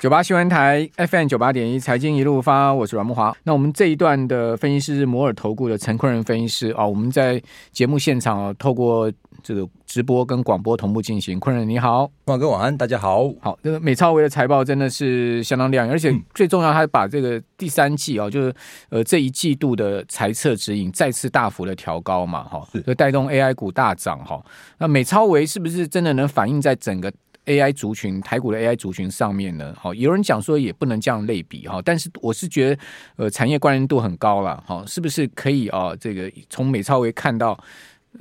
九八新闻台 FM 九八点一财经一路发，我是阮慕华。那我们这一段的分析师是摩尔投顾的陈坤仁分析师啊。我们在节目现场哦，透过这个直播跟广播同步进行。坤仁你好，华哥晚安，大家好。好，这个美超维的财报真的是相当亮眼，而且最重要，他把这个第三季啊，就是呃这一季度的财测指引再次大幅的调高嘛，哈，就带动 AI 股大涨哈。那美超维是不是真的能反映在整个？AI 族群，台股的 AI 族群上面呢，好，有人讲说也不能这样类比哈，但是我是觉得，呃，产业关联度很高了，哈，是不是可以啊？这个从美超微看到。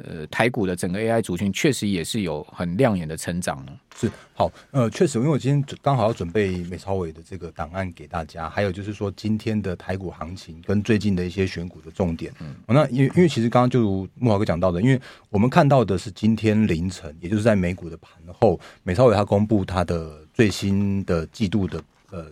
呃，台股的整个 AI 族群确实也是有很亮眼的成长呢。是好，呃，确实，因为我今天刚好要准备美超伟的这个档案给大家，还有就是说今天的台股行情跟最近的一些选股的重点。嗯，那因为因为其实刚刚就如慕驊哥讲到的，因为我们看到的是今天凌晨，也就是在美股的盘后，美超伟他公布他的最新的季度的呃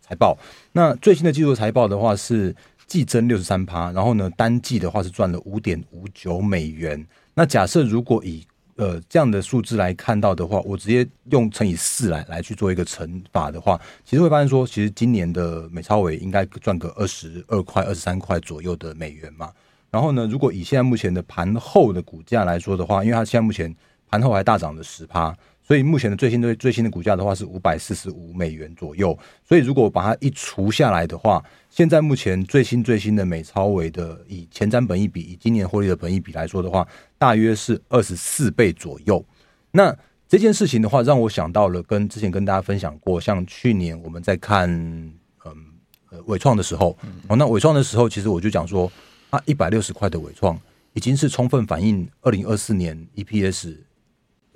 财报。那最新的季度财报的话是。季增六十三趴，然后呢，单季的话是赚了五点五九美元。那假设如果以呃这样的数字来看到的话，我直接用乘以四来来去做一个乘法的话，其实会发现说，其实今年的美超微应该赚个二十二块、二十三块左右的美元嘛。然后呢，如果以现在目前的盘后的股价来说的话，因为它现在目前盘后还大涨了十趴。所以目前的最新最最新的股价的话是五百四十五美元左右。所以如果把它一除下来的话，现在目前最新最新的美超维的以前瞻本益比，以今年获利的本益比来说的话，大约是二十四倍左右。那这件事情的话，让我想到了跟之前跟大家分享过，像去年我们在看嗯呃伟创的时候，哦，那伟创的时候，其实我就讲说啊，一百六十块的伟创已经是充分反映二零二四年 EPS。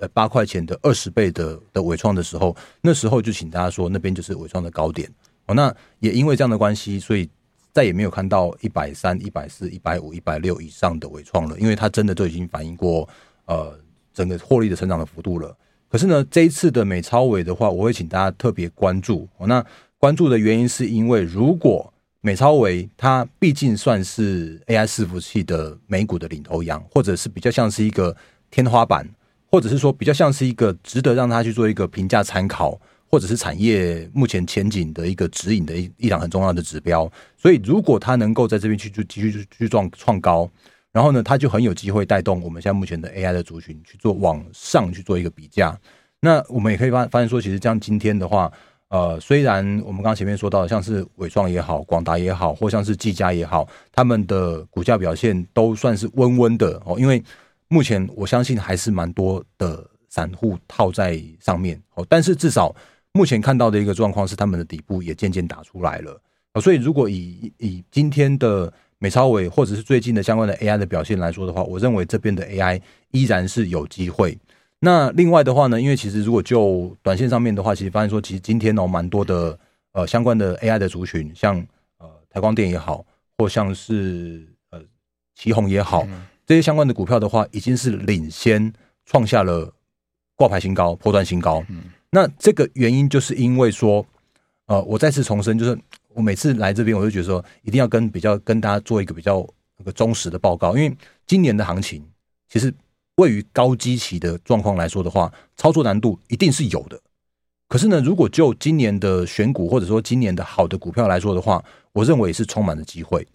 八块钱的二十倍的的纬创的时候，那时候就请大家说那边就是纬创的高点哦。那也因为这样的关系，所以再也没有看到一百三、一百四、一百五、一百六以上的纬创了，因为它真的都已经反映过呃整个获利的成长的幅度了。可是呢，这一次的美超维的话，我会请大家特别关注哦。那关注的原因是因为，如果美超维它毕竟算是 AI 伺服器的美股的领头羊，或者是比较像是一个天花板。或者是说比较像是一个值得让他去做一个评价参考，或者是产业目前前景的一个指引的一一档很重要的指标。所以如果他能够在这边去去继续去创创高，然后呢，他就很有机会带动我们现在目前的 AI 的族群去做往上去做一个比价。那我们也可以发发现说，其实像今天的话，呃，虽然我们刚刚前面说到的，像是伟创也好，广达也好，或像是技嘉也好，他们的股价表现都算是温温的哦，因为。目前我相信还是蛮多的散户套在上面哦，但是至少目前看到的一个状况是，他们的底部也渐渐打出来了。所以如果以以今天的美超伟或者是最近的相关的 AI 的表现来说的话，我认为这边的 AI 依然是有机会。那另外的话呢，因为其实如果就短线上面的话，其实发现说，其实今天哦蛮多的呃相关的 AI 的族群，像呃台光电也好，或像是呃旗红也好。这些相关的股票的话，已经是领先创下了挂牌新高、破断新高。嗯，那这个原因就是因为说，呃，我再次重申，就是我每次来这边，我就觉得说，一定要跟比较跟大家做一个比较那个忠实的报告，因为今年的行情其实位于高基期的状况来说的话，操作难度一定是有的。可是呢，如果就今年的选股或者说今年的好的股票来说的话，我认为也是充满了机会。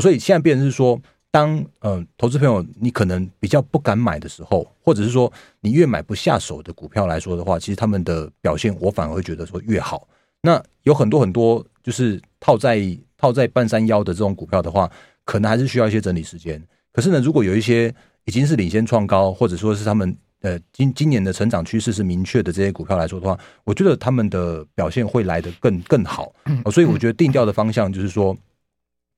所以现在变成是说。当呃，投资朋友你可能比较不敢买的时候，或者是说你越买不下手的股票来说的话，其实他们的表现我反而会觉得说越好。那有很多很多就是套在套在半山腰的这种股票的话，可能还是需要一些整理时间。可是呢，如果有一些已经是领先创高，或者说是他们呃今今年的成长趋势是明确的这些股票来说的话，我觉得他们的表现会来得更更好。所以我觉得定调的方向就是说，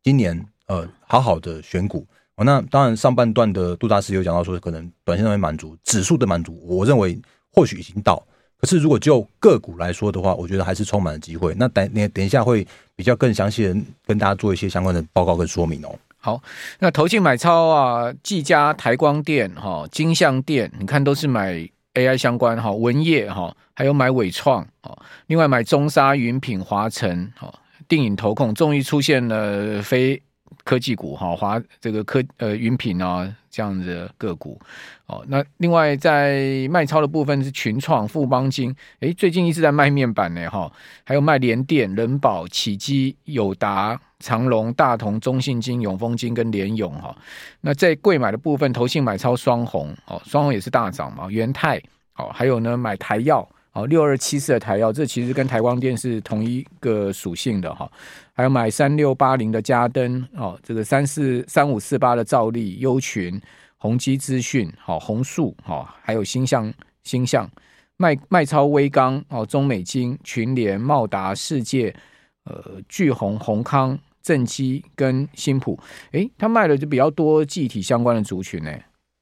今年呃好好的选股。哦，那当然上半段的杜大师有讲到说，可能短线上面满足指数的满足，我认为或许已经到。可是如果就个股来说的话，我觉得还是充满了机会。那等等等一下会比较更详细的跟大家做一些相关的报告跟说明哦。好，那投信买超啊，技嘉、台光电、哈、金像电，你看都是买 AI 相关哈，文业哈，还有买纬创哈，另外买中沙、云品、华晨哈，电影投控终于出现了非。科技股哈，华这个科呃云品啊这样的个股哦，那另外在卖超的部分是群创、富邦金，诶，最近一直在卖面板呢哈，还有卖联电、仁宝、启基、友达、长隆、大同、中信金、永丰金跟联永哈。那在贵买的部分，投信买超双红哦，双红也是大涨嘛，元泰哦，还有呢买台药。哦，六二七四的台药，这其实跟台光电是同一个属性的哈。还有买三六八零的嘉登，哦，这个三四三五四八的兆利、优群、宏基资讯，好，宏树，好，还有星象、星象卖卖超微刚，哦，中美金、群联、茂达、世界，呃，巨宏、宏康、正基跟新普，诶，他卖的就比较多记忆体相关的族群呢。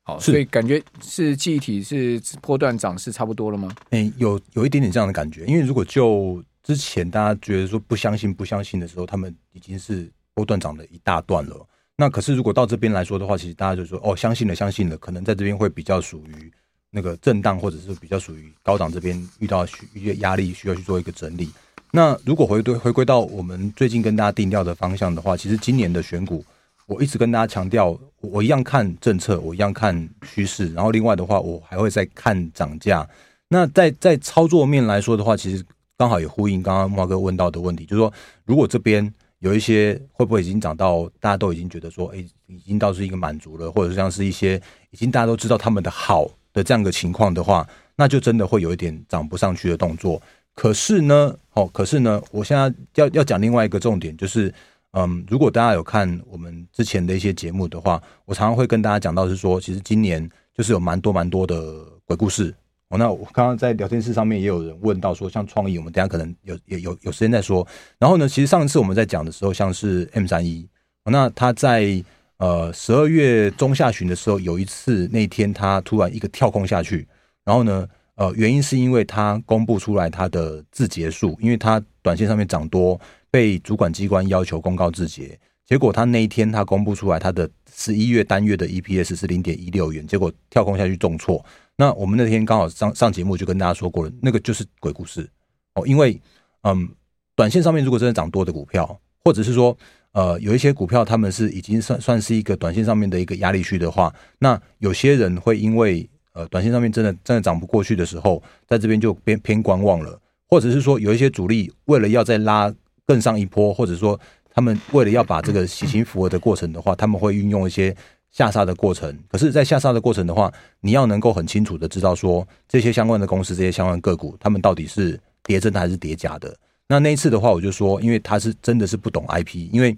好，所以感觉是记忆体是波段涨势差不多了吗？哎、欸，有有一点点这样的感觉，因为如果就之前大家觉得说不相信不相信的时候，他们已经是波段涨了一大段了。那可是如果到这边来说的话，其实大家就说哦，相信了相信了，可能在这边会比较属于那个震荡，或者是比较属于高档这边遇到一些压力，需要去做一个整理。那如果回归回归到我们最近跟大家定调的方向的话，其实今年的选股。我一直跟大家强调，我一样看政策，我一样看趋势，然后另外的话，我还会再看涨价。那在在操作面来说的话，其实刚好也呼应刚刚慕驊哥问到的问题，就是说，如果这边有一些会不会已经涨到大家都已经觉得说，哎，已经到是一个满足了，或者像是一些已经大家都知道他们的好的这样的情况的话，那就真的会有一点涨不上去的动作。可是呢，哦，可是呢，我现在要要讲另外一个重点，就是。嗯，如果大家有看我们之前的一些节目的话，我常常会跟大家讲到是说，其实今年就是有蛮多蛮多的鬼故事。哦，那我刚刚在聊天室上面也有人问到说，像创意，我们等下可能有有有有时间再说。然后呢，其实上一次我们在讲的时候，像是 M 三一，那他在呃十二月中下旬的时候，有一次那天他突然一个跳空下去，然后呢，呃，原因是因为他公布出来他的自结数，因为他短线上面涨多。被主管机关要求公告自结，结果他那一天他公布出来，他的十一月单月的 EPS 是零点一六元，结果跳空下去重挫。那我们那天刚好上上节目就跟大家说过了，那个就是鬼故事哦。因为嗯，短线上面如果真的涨多的股票，或者是说呃有一些股票他们是已经算算是一个短线上面的一个压力区的话，那有些人会因为呃短线上面真的真的涨不过去的时候，在这边就偏偏观望了，或者是说有一些主力为了要再拉。更上一波，或者说他们为了要把这个洗清符合的过程的话，他们会运用一些下杀的过程。可是，在下杀的过程的话，你要能够很清楚的知道说，这些相关的公司、这些相关个股，他们到底是跌真的还是跌假的。那那一次的话，我就说，因为他是真的是不懂 IP，因为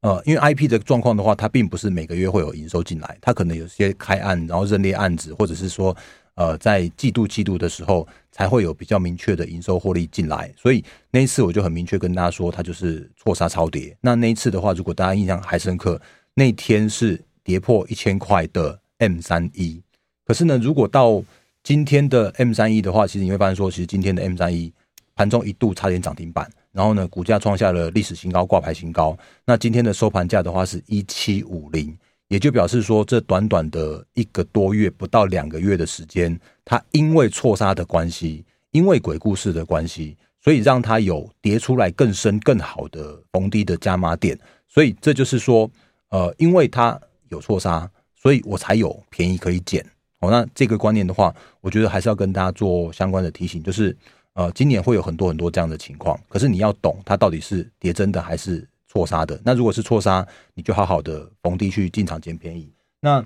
呃，因为 IP 的状况的话，它并不是每个月会有营收进来，它可能有些开案，然后认列案子，或者是说。呃，在季度季度的时候，才会有比较明确的营收获利进来，所以那一次我就很明确跟大家说，它就是错杀超跌。那那一次的话，如果大家印象还深刻，那天是跌破一千块的 M 三一。可是呢，如果到今天的 M 三一的话，其实你会发现说，其实今天的 M 三一盘中一度差点涨停板，然后呢，股价创下了历史新高，挂牌新高。那今天的收盘价的话是一七五零。也就表示说，这短短的一个多月，不到两个月的时间，它因为错杀的关系，因为鬼故事的关系，所以让它有跌出来更深、更好的逢低的加码点。所以这就是说，呃，因为它有错杀，所以我才有便宜可以捡。哦，那这个观念的话，我觉得还是要跟大家做相关的提醒，就是呃，今年会有很多很多这样的情况，可是你要懂它到底是跌真的还是。错杀的，那如果是错杀，你就好好的逢低去进场捡便宜。那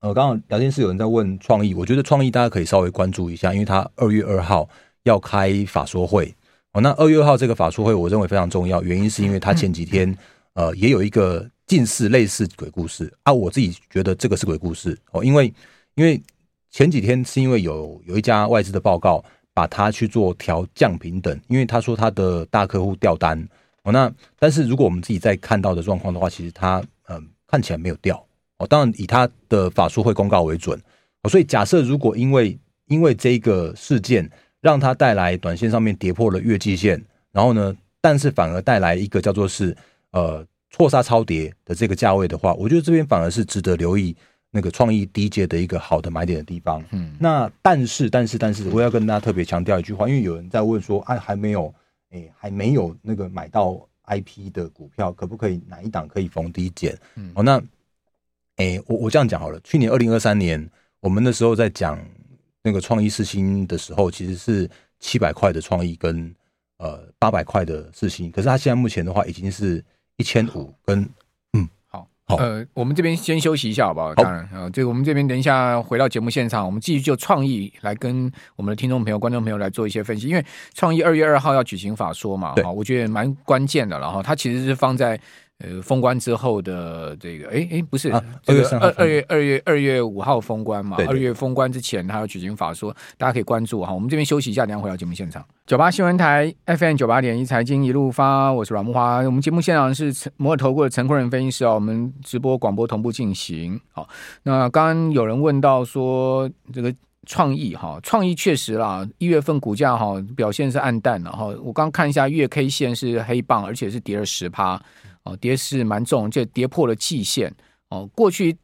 呃，刚刚聊天室有人在问创意，我觉得创意大家可以稍微关注一下，因为他二月二号要开法说会哦。那二月二号这个法说会，我认为非常重要，原因是因为他前几天 呃也有一个近似类似鬼故事啊。我自己觉得这个是鬼故事哦，因为因为前几天是因为有有一家外资的报告把它去做调降平等，因为他说他的大客户掉单哦。那但是如果我们自己在看到的状况的话，其实它嗯、呃、看起来没有掉哦。当然以它的法术会公告为准哦。所以假设如果因为因为这个事件让它带来短线上面跌破了月季线，然后呢，但是反而带来一个叫做是呃。错杀超跌的这个价位的话，我觉得这边反而是值得留意那个创意低阶的一个好的买点的地方。嗯，那但是但是但是，我要跟大家特别强调一句话，因为有人在问说，哎，还没有，哎，还没有那个买到 IP 的股票，可不可以哪一档可以逢低减？嗯，哦，那，哎，我我这样讲好了，去年二零二三年，我们那时候在讲那个创意四星的时候，其实是七百块的创意跟呃八百块的四星，可是它现在目前的话已经是。一千五跟呃，我们这边先休息一下好不好？当然啊，这个我们这边等一下回到节目现场，我们继续就创意来跟我们的听众朋友、观众朋友来做一些分析。因为创意二月二号要举行法说嘛，啊，我觉得蛮关键的。然后它其实是放在。呃，封关之后的这个，哎哎，不是，二月二二月二月二月五号封关嘛？二月封关之前，他要举行法说，大家可以关注哈。我们这边休息一下，等下回到节目现场。九八新闻台 FM 九八点一财经一路发，我是阮木花。我们节目现场是摩尔投顾的陈坤仁分析师啊，我们直播广播同步进行。好，那刚刚有人问到说，这个创意哈，创意确实啦，一月份股价哈表现是暗淡了哈。我刚看一下月 K 线是黑棒，而且是跌了十趴。哦，跌势蛮重，就跌破了季线。哦，过去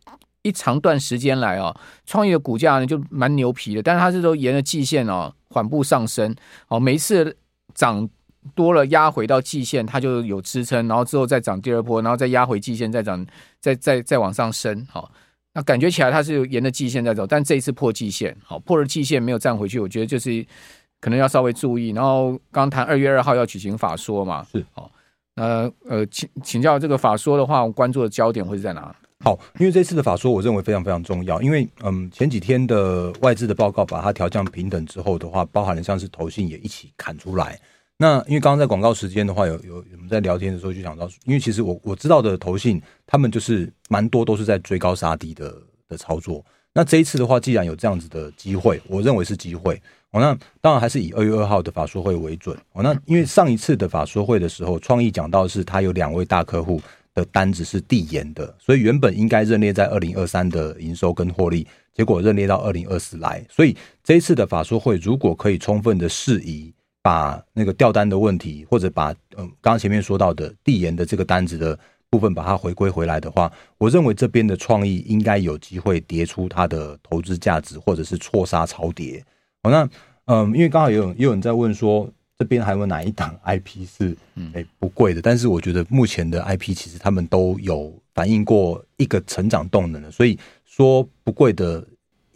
一长段时间来哦，创业的股价呢就蛮牛皮的，但是它是都沿着季线哦缓步上升。哦，每一次涨多了压回到季线，它就有支撑，然后之后再涨第二波，然后再压回季线，再涨，再再再往上升。好、哦，那感觉起来它是沿着季线在走，但这一次破季线，好、哦，破了季线没有站回去，我觉得就是可能要稍微注意。然后刚谈二月二号要举行法说嘛，是哦。呃呃，请请教这个法说的话，我关注的焦点会是在哪？好，因为这次的法说，我认为非常非常重要。因为嗯，前几天的外资的报告把它调降平等之后的话，包含了像是投信也一起砍出来。那因为刚刚在广告时间的话，有有我们在聊天的时候就想到，因为其实我我知道的投信，他们就是蛮多都是在追高杀低的的操作。那这一次的话，既然有这样子的机会，我认为是机会。哦，那当然还是以二月二号的法说会为准。哦，那因为上一次的法说会的时候，创意讲到是他有两位大客户的单子是递延的，所以原本应该认列在二零二三的营收跟获利，结果认列到二零二四来。所以这一次的法说会，如果可以充分的释疑，把那个调单的问题，或者把嗯刚刚前面说到的递延的这个单子的部分把它回归回来的话，我认为这边的创意应该有机会跌出它的投资价值，或者是错杀超跌。好，那嗯，因为刚好也有也有人在问说，这边还有哪一档 IP 是诶不贵的？但是我觉得目前的 IP 其实他们都有反映过一个成长动能的，所以说不贵的，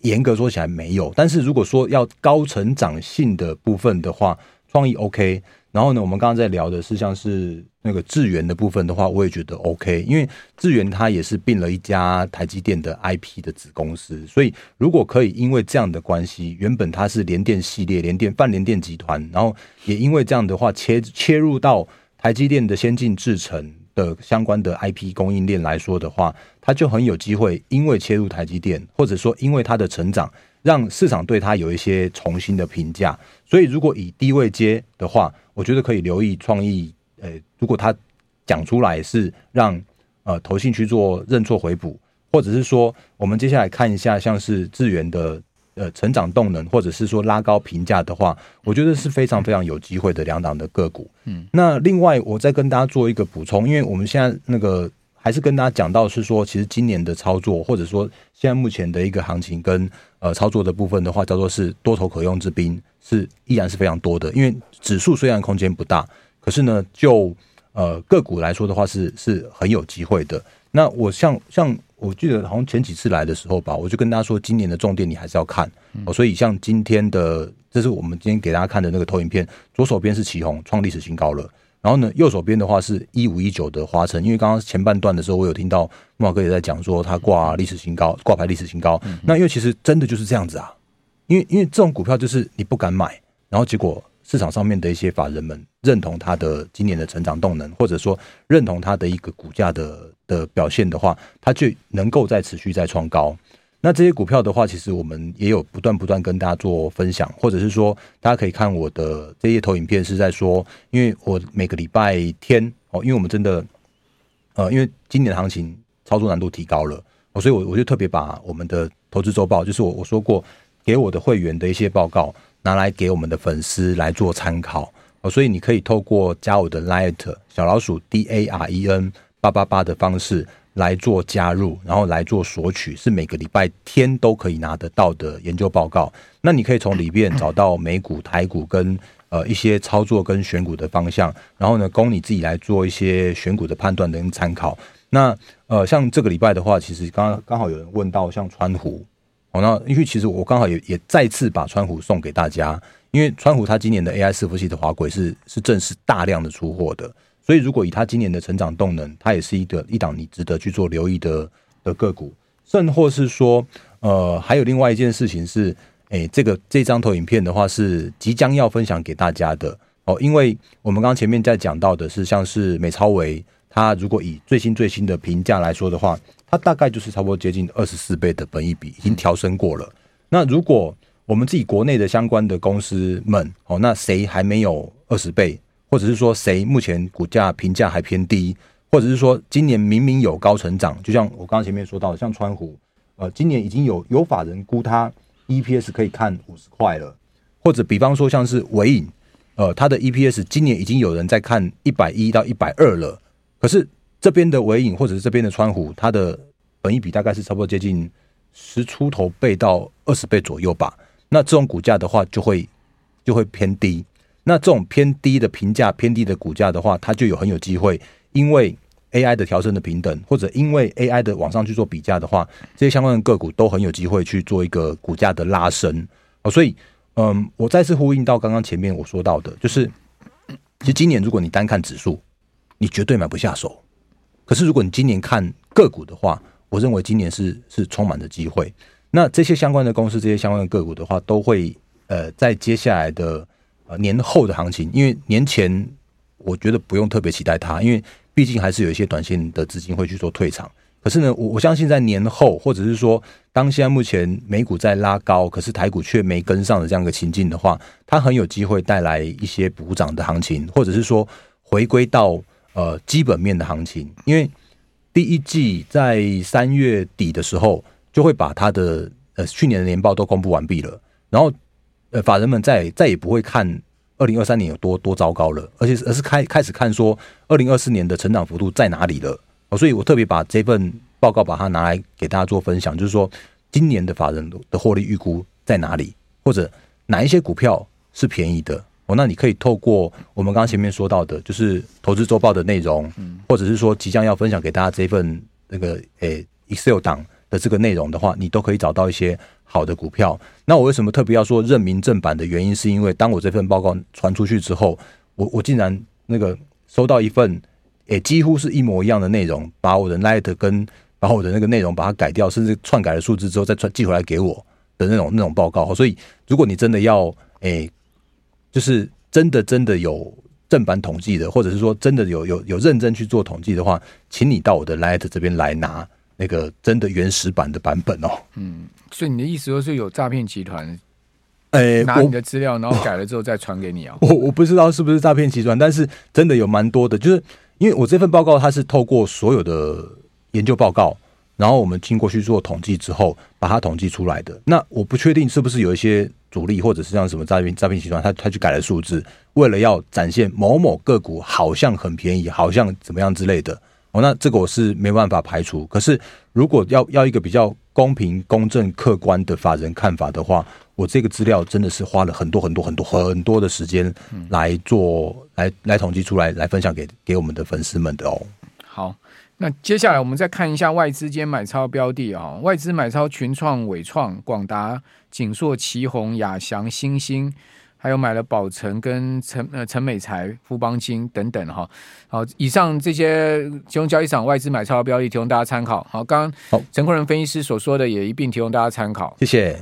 严格说起来没有。但是如果说要高成长性的部分的话，创意 OK。然后呢，我们刚刚在聊的是像是那个智源的部分的话，我也觉得 OK，因为智源它也是并了一家台积电的 IP 的子公司，所以如果可以因为这样的关系，原本它是联电系列、联电、泛联电集团，然后也因为这样的话切切入到台积电的先进制程的相关的 IP 供应链来说的话，它就很有机会，因为切入台积电，或者说因为它的成长，让市场对它有一些重新的评价。所以如果以低位接的话，我觉得可以留意创意，呃，如果他讲出来是让呃投信去做认错回补，或者是说我们接下来看一下像是智源的呃成长动能，或者是说拉高评价的话，我觉得是非常非常有机会的两档的个股。嗯，那另外我再跟大家做一个补充，因为我们现在那个还是跟大家讲到是说，其实今年的操作，或者说现在目前的一个行情跟呃操作的部分的话，叫做是多头可用之兵。是依然是非常多的，因为指数虽然空间不大，可是呢，就呃个股来说的话是，是是很有机会的。那我像像我记得好像前几次来的时候吧，我就跟大家说，今年的重点你还是要看。嗯、所以像今天的，这是我们今天给大家看的那个投影片，左手边是奇鋐创历史新高了，然后呢，右手边的话是一五一九的华晨，因为刚刚前半段的时候，我有听到木华哥也在讲说他挂历史新高，挂牌历史新高。嗯、那因为其实真的就是这样子啊。因为因为这种股票就是你不敢买，然后结果市场上面的一些法人们认同它的今年的成长动能，或者说认同它的一个股价的的表现的话，它就能够再持续再创高。那这些股票的话，其实我们也有不断不断跟大家做分享，或者是说，大家可以看我的这些投影片，是在说，因为我每个礼拜天哦，因为我们真的，呃，因为今年的行情操作难度提高了，所以我我就特别把我们的投资周报，就是我我说过给我的会员的一些报告，拿来给我们的粉丝来做参考哦，所以你可以透过加我的 Line 小老鼠 D A R E N 八八八的方式。来做加入，然后来做索取，是每个礼拜天都可以拿得到的研究报告。那你可以从里面找到美股、台股跟呃一些操作跟选股的方向，然后呢，供你自己来做一些选股的判断跟参考。那呃，像这个礼拜的话，其实刚刚好有人问到像川湖，哦，那因为其实我刚好也也再次把川湖送给大家，因为川湖它今年的 AI 伺服器的滑轨是是正式大量的出货的。所以，如果以它今年的成长动能，它也是一个一档你值得去做留意的的个股，甚或是说，呃，还有另外一件事情是，诶，这个这张投影片的话是即将要分享给大家的。哦，因为我们刚前面在讲到的是，像是美超维，它如果以最新最新的评价来说的话，它大概就是差不多接近二十四倍的本益比，已经调升过了。那如果我们自己国内的相关的公司们，哦，那谁还没有二十倍？或者是说谁目前股价评价还偏低，或者是说今年明明有高成长，就像我刚刚前面说到的，像川湖，呃，今年已经有有法人估它 EPS 可以看五十块了，或者比方说像是纬颖，呃，它的 EPS 今年已经有人在看一百一到一百二了，可是这边的尾影或者是这边的川湖，它的本益比大概是差不多接近十出头倍到二十倍左右吧，那这种股价的话就会就会偏低。那这种偏低的评价、偏低的股价的话，它就有很有机会，因为 AI 的调升的平等，或者因为 AI 的往上去做比价的话，这些相关的个股都很有机会去做一个股价的拉升啊。所以，嗯，我再次呼应到刚刚前面我说到的，就是其实今年如果你单看指数，你绝对买不下手。可是如果你今年看个股的话，我认为今年是是充满着机会。那这些相关的公司、这些相关的个股的话，都会呃在接下来的呃。年后的行情，因为年前我觉得不用特别期待它，因为毕竟还是有一些短线的资金会去做退场。可是呢，我我相信在年后，或者是说当现在目前美股在拉高，可是台股却没跟上的这样一个情境的话，它很有机会带来一些补涨的行情，或者是说回归到呃基本面的行情。因为第一季在三月底的时候，就会把它的呃去年的年报都公布完毕了，然后。呃，法人们再再也不会看二零二三年有多多糟糕了，而且而是开开始看说二零二四年的成长幅度在哪里了。哦，所以我特别把这份报告把它拿来给大家做分享，就是说今年的法人的获利预估在哪里，或者哪一些股票是便宜的。哦，那你可以透过我们刚刚前面说到的，就是投资周报的内容，或者是说即将要分享给大家这份那个诶 Excel 档的这个内容的话，你都可以找到一些。好的股票，那我为什么特别要说认明正版的原因，是因为当我这份报告传出去之后，我我竟然那个收到一份，诶，几乎是一模一样的内容，把我的 Light 跟把我的那个内容把它改掉，甚至篡改了数字之后再传寄回来给我的那种那种报告。所以，如果你真的要，诶，就是真的真的有正版统计的，或者是说真的有有有认真去做统计的话，请你到我的 Light 这边来拿。那个真的原始版的版本哦，嗯，所以你的意思说是有诈骗集团，呃，拿你的资料，然后改了之后再传给你啊？我我不知道是不是诈骗集团，但是真的有蛮多的，就是因为我这份报告它是透过所有的研究报告，然后我们经过去做统计之后，把它统计出来的。那我不确定是不是有一些主力或者是像什么诈骗诈骗集团，他他去改了数字，为了要展现某某个股好像很便宜，好像怎么样之类的。哦，那这个我是没办法排除。可是，如果要要一个比较公平、公正、客观的法人看法的话，我这个资料真的是花了很多很多很多很多的时间来做，来来统计出来，来分享给给我们的粉丝们的哦。好，那接下来我们再看一下外资今天买超标的啊、哦，外资买超群创、伟创、广达、景硕、奇鋐、亚翔、新兴。还有买了宝成跟陈呃陈美才、富邦金等等哈，好，以上这些金融交易场外资买超的标的提供大家参考。好，刚刚陈昆仁分析师所说的也一并提供大家参考。谢谢。